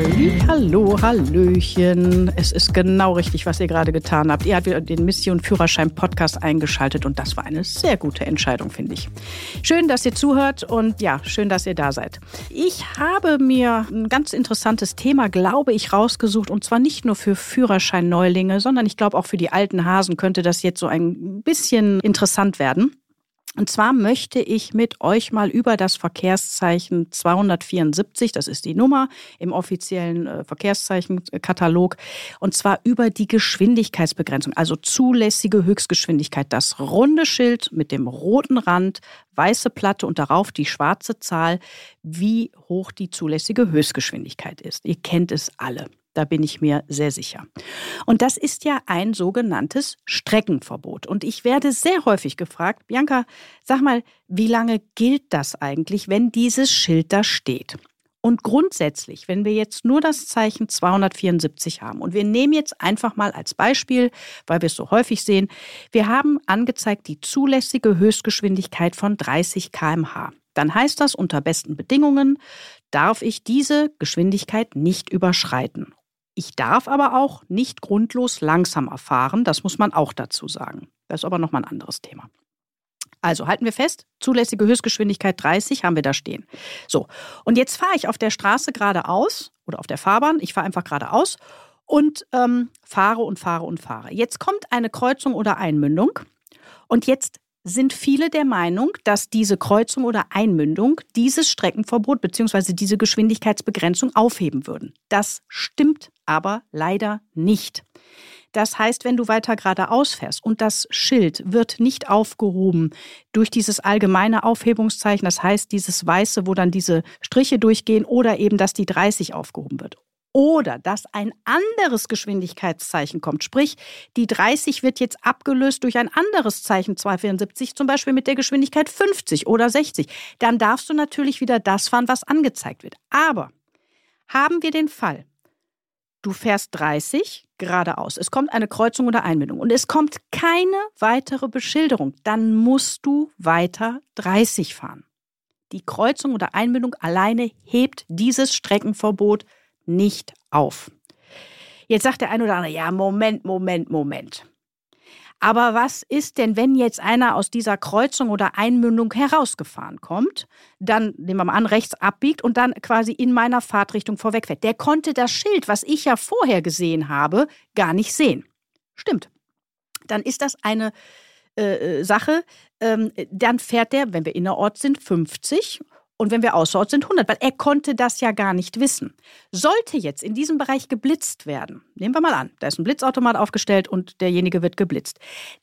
Halli, hallo, hallöchen. Es ist genau richtig, was ihr gerade getan habt. Ihr habt wieder den Mission Führerschein Podcast eingeschaltet und das war eine sehr gute Entscheidung, finde ich. Schön, dass ihr zuhört und ja, schön, dass ihr da seid. Ich habe mir ein ganz interessantes Thema, glaube ich, rausgesucht und zwar nicht nur für Führerschein-Neulinge, sondern ich glaube auch für die alten Hasen könnte das jetzt so ein bisschen interessant werden. Und zwar möchte ich mit euch mal über das Verkehrszeichen 274, das ist die Nummer im offiziellen äh, Verkehrszeichen-Katalog, und zwar über die Geschwindigkeitsbegrenzung, also zulässige Höchstgeschwindigkeit. Das runde Schild mit dem roten Rand, weiße Platte und darauf die schwarze Zahl, wie hoch die zulässige Höchstgeschwindigkeit ist. Ihr kennt es alle. Da bin ich mir sehr sicher. Und das ist ja ein sogenanntes Streckenverbot. Und ich werde sehr häufig gefragt, Bianca, sag mal, wie lange gilt das eigentlich, wenn dieses Schild da steht? Und grundsätzlich, wenn wir jetzt nur das Zeichen 274 haben und wir nehmen jetzt einfach mal als Beispiel, weil wir es so häufig sehen, wir haben angezeigt die zulässige Höchstgeschwindigkeit von 30 km/h. Dann heißt das, unter besten Bedingungen darf ich diese Geschwindigkeit nicht überschreiten. Ich darf aber auch nicht grundlos langsamer fahren, das muss man auch dazu sagen. Das ist aber nochmal ein anderes Thema. Also halten wir fest, zulässige Höchstgeschwindigkeit 30 haben wir da stehen. So, und jetzt fahre ich auf der Straße geradeaus oder auf der Fahrbahn, ich fahre einfach geradeaus und ähm, fahre und fahre und fahre. Jetzt kommt eine Kreuzung oder Einmündung und jetzt sind viele der Meinung, dass diese Kreuzung oder Einmündung dieses Streckenverbot bzw. diese Geschwindigkeitsbegrenzung aufheben würden. Das stimmt aber leider nicht. Das heißt, wenn du weiter geradeaus fährst und das Schild wird nicht aufgehoben durch dieses allgemeine Aufhebungszeichen, das heißt dieses weiße, wo dann diese Striche durchgehen oder eben, dass die 30 aufgehoben wird oder dass ein anderes Geschwindigkeitszeichen kommt. Sprich, die 30 wird jetzt abgelöst durch ein anderes Zeichen 274, zum Beispiel mit der Geschwindigkeit 50 oder 60. Dann darfst du natürlich wieder das fahren, was angezeigt wird. Aber haben wir den Fall, du fährst 30 geradeaus, es kommt eine Kreuzung oder Einbindung und es kommt keine weitere Beschilderung, dann musst du weiter 30 fahren. Die Kreuzung oder Einbindung alleine hebt dieses Streckenverbot nicht auf. Jetzt sagt der eine oder andere, ja, Moment, Moment, Moment. Aber was ist denn, wenn jetzt einer aus dieser Kreuzung oder Einmündung herausgefahren kommt, dann, nehmen wir mal an, rechts abbiegt und dann quasi in meiner Fahrtrichtung vorwegfährt? Der konnte das Schild, was ich ja vorher gesehen habe, gar nicht sehen. Stimmt. Dann ist das eine äh, äh Sache. Ähm, dann fährt der, wenn wir innerorts sind, 50 und wenn wir außerorts sind 100, weil er konnte das ja gar nicht wissen. Sollte jetzt in diesem Bereich geblitzt werden, nehmen wir mal an, da ist ein Blitzautomat aufgestellt und derjenige wird geblitzt.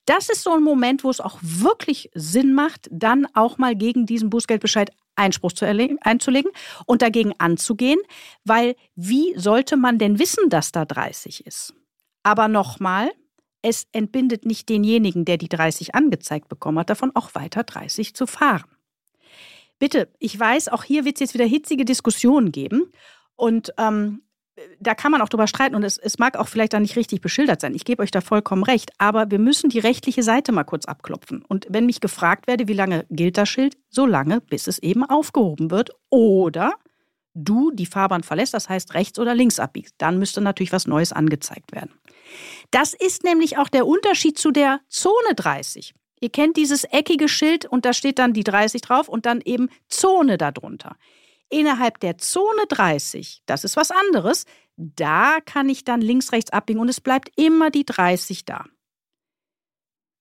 Das ist so ein Moment, wo es auch wirklich Sinn macht, dann auch mal gegen diesen Bußgeldbescheid Einspruch zu einzulegen und dagegen anzugehen, weil wie sollte man denn wissen, dass da 30 ist? Aber nochmal, es entbindet nicht denjenigen, der die 30 angezeigt bekommen hat, davon auch weiter 30 zu fahren. Bitte, ich weiß, auch hier wird es jetzt wieder hitzige Diskussionen geben. Und ähm, da kann man auch drüber streiten und es, es mag auch vielleicht da nicht richtig beschildert sein. Ich gebe euch da vollkommen recht. Aber wir müssen die rechtliche Seite mal kurz abklopfen. Und wenn mich gefragt werde, wie lange gilt das Schild, so lange, bis es eben aufgehoben wird. Oder du die Fahrbahn verlässt, das heißt rechts oder links abbiegst. Dann müsste natürlich was Neues angezeigt werden. Das ist nämlich auch der Unterschied zu der Zone 30. Ihr kennt dieses eckige Schild und da steht dann die 30 drauf und dann eben Zone darunter. Innerhalb der Zone 30, das ist was anderes, da kann ich dann links, rechts abbiegen und es bleibt immer die 30 da.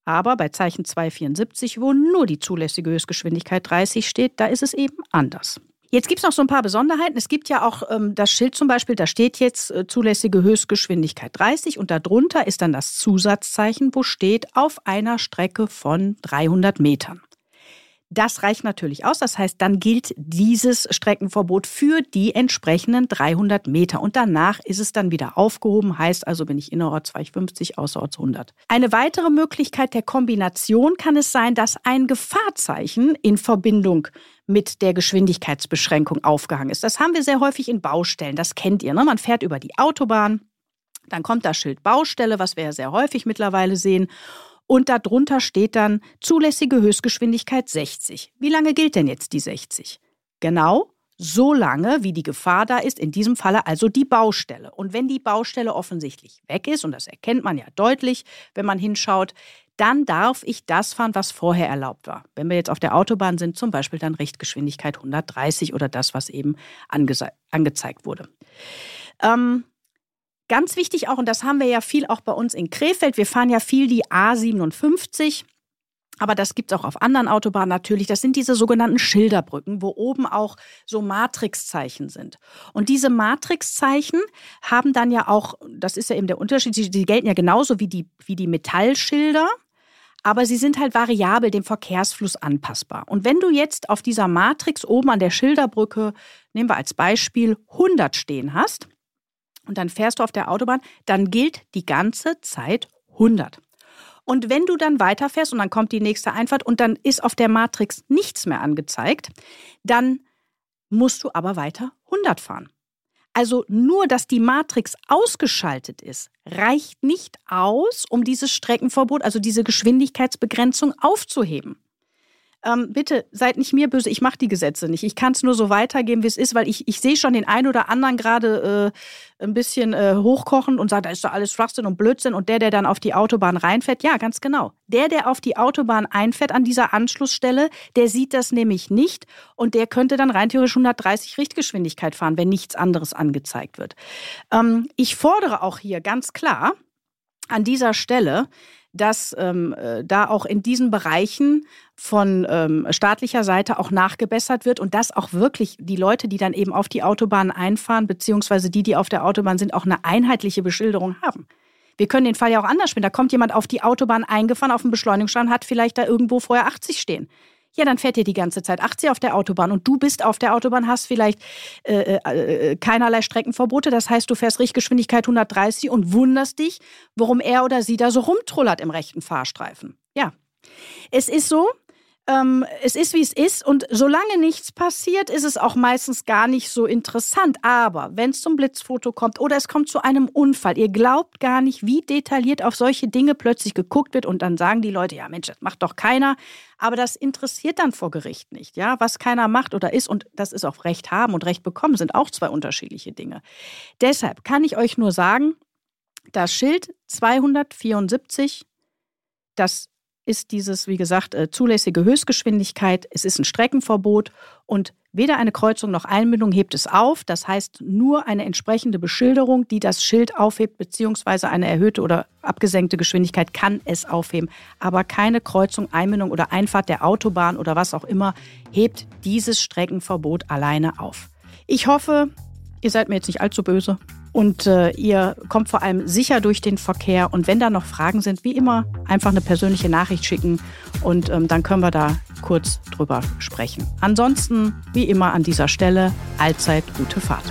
Aber bei Zeichen 274, wo nur die zulässige Höchstgeschwindigkeit 30 steht, da ist es eben anders. Jetzt gibt es noch so ein paar Besonderheiten. Es gibt ja auch ähm, das Schild zum Beispiel, da steht jetzt äh, zulässige Höchstgeschwindigkeit 30 und darunter ist dann das Zusatzzeichen, wo steht auf einer Strecke von 300 Metern. Das reicht natürlich aus. Das heißt, dann gilt dieses Streckenverbot für die entsprechenden 300 Meter. Und danach ist es dann wieder aufgehoben. Heißt also, bin ich innerorts 250, außerorts 100. Eine weitere Möglichkeit der Kombination kann es sein, dass ein Gefahrzeichen in Verbindung mit der Geschwindigkeitsbeschränkung aufgehangen ist. Das haben wir sehr häufig in Baustellen. Das kennt ihr. Ne? Man fährt über die Autobahn. Dann kommt das Schild Baustelle, was wir ja sehr häufig mittlerweile sehen. Und darunter steht dann zulässige Höchstgeschwindigkeit 60. Wie lange gilt denn jetzt die 60? Genau so lange, wie die Gefahr da ist, in diesem Falle also die Baustelle. Und wenn die Baustelle offensichtlich weg ist, und das erkennt man ja deutlich, wenn man hinschaut, dann darf ich das fahren, was vorher erlaubt war. Wenn wir jetzt auf der Autobahn sind, zum Beispiel dann Richtgeschwindigkeit 130 oder das, was eben angezeigt wurde. Ähm, ganz wichtig auch, und das haben wir ja viel auch bei uns in Krefeld, wir fahren ja viel die A57 aber das gibt es auch auf anderen Autobahnen natürlich. Das sind diese sogenannten Schilderbrücken, wo oben auch so Matrixzeichen sind. Und diese Matrixzeichen haben dann ja auch, das ist ja eben der Unterschied, die, die gelten ja genauso wie die, wie die Metallschilder. Aber sie sind halt variabel dem Verkehrsfluss anpassbar. Und wenn du jetzt auf dieser Matrix oben an der Schilderbrücke, nehmen wir als Beispiel 100 stehen hast, und dann fährst du auf der Autobahn, dann gilt die ganze Zeit 100. Und wenn du dann weiterfährst und dann kommt die nächste Einfahrt und dann ist auf der Matrix nichts mehr angezeigt, dann musst du aber weiter 100 fahren. Also nur, dass die Matrix ausgeschaltet ist, reicht nicht aus, um dieses Streckenverbot, also diese Geschwindigkeitsbegrenzung aufzuheben ähm, bitte seid nicht mir böse, ich mache die Gesetze nicht. Ich kann es nur so weitergeben, wie es ist, weil ich, ich sehe schon den einen oder anderen gerade äh, ein bisschen äh, hochkochen und sagt, da ist doch alles Schwachsinn und Blödsinn. Und der, der dann auf die Autobahn reinfährt, ja, ganz genau. Der, der auf die Autobahn einfährt an dieser Anschlussstelle, der sieht das nämlich nicht und der könnte dann rein theoretisch 130 Richtgeschwindigkeit fahren, wenn nichts anderes angezeigt wird. Ähm, ich fordere auch hier ganz klar an dieser Stelle, dass ähm, äh, da auch in diesen Bereichen von ähm, staatlicher Seite auch nachgebessert wird und dass auch wirklich die Leute, die dann eben auf die Autobahn einfahren, beziehungsweise die, die auf der Autobahn sind, auch eine einheitliche Beschilderung haben. Wir können den Fall ja auch anders spielen. Da kommt jemand auf die Autobahn eingefahren, auf dem Beschleunigungsstand, hat vielleicht da irgendwo vorher 80 stehen ja, dann fährt ihr die ganze Zeit 80 auf der Autobahn und du bist auf der Autobahn, hast vielleicht äh, äh, äh keinerlei Streckenverbote. Das heißt, du fährst Richtgeschwindigkeit 130 und wunderst dich, warum er oder sie da so rumtrullert im rechten Fahrstreifen. Ja, es ist so, ähm, es ist, wie es ist. Und solange nichts passiert, ist es auch meistens gar nicht so interessant. Aber wenn es zum Blitzfoto kommt oder es kommt zu einem Unfall, ihr glaubt gar nicht, wie detailliert auf solche Dinge plötzlich geguckt wird. Und dann sagen die Leute, ja Mensch, das macht doch keiner. Aber das interessiert dann vor Gericht nicht. Ja, was keiner macht oder ist. Und das ist auch Recht haben und Recht bekommen, sind auch zwei unterschiedliche Dinge. Deshalb kann ich euch nur sagen, das Schild 274, das ist dieses, wie gesagt, äh, zulässige Höchstgeschwindigkeit. Es ist ein Streckenverbot und weder eine Kreuzung noch Einbindung hebt es auf. Das heißt, nur eine entsprechende Beschilderung, die das Schild aufhebt, beziehungsweise eine erhöhte oder abgesenkte Geschwindigkeit kann es aufheben. Aber keine Kreuzung, Einbindung oder Einfahrt der Autobahn oder was auch immer hebt dieses Streckenverbot alleine auf. Ich hoffe, ihr seid mir jetzt nicht allzu böse und äh, ihr kommt vor allem sicher durch den Verkehr. Und wenn da noch Fragen sind, wie immer, einfach eine persönliche Nachricht schicken und ähm, dann können wir da kurz drüber sprechen. Ansonsten, wie immer an dieser Stelle, allzeit gute Fahrt.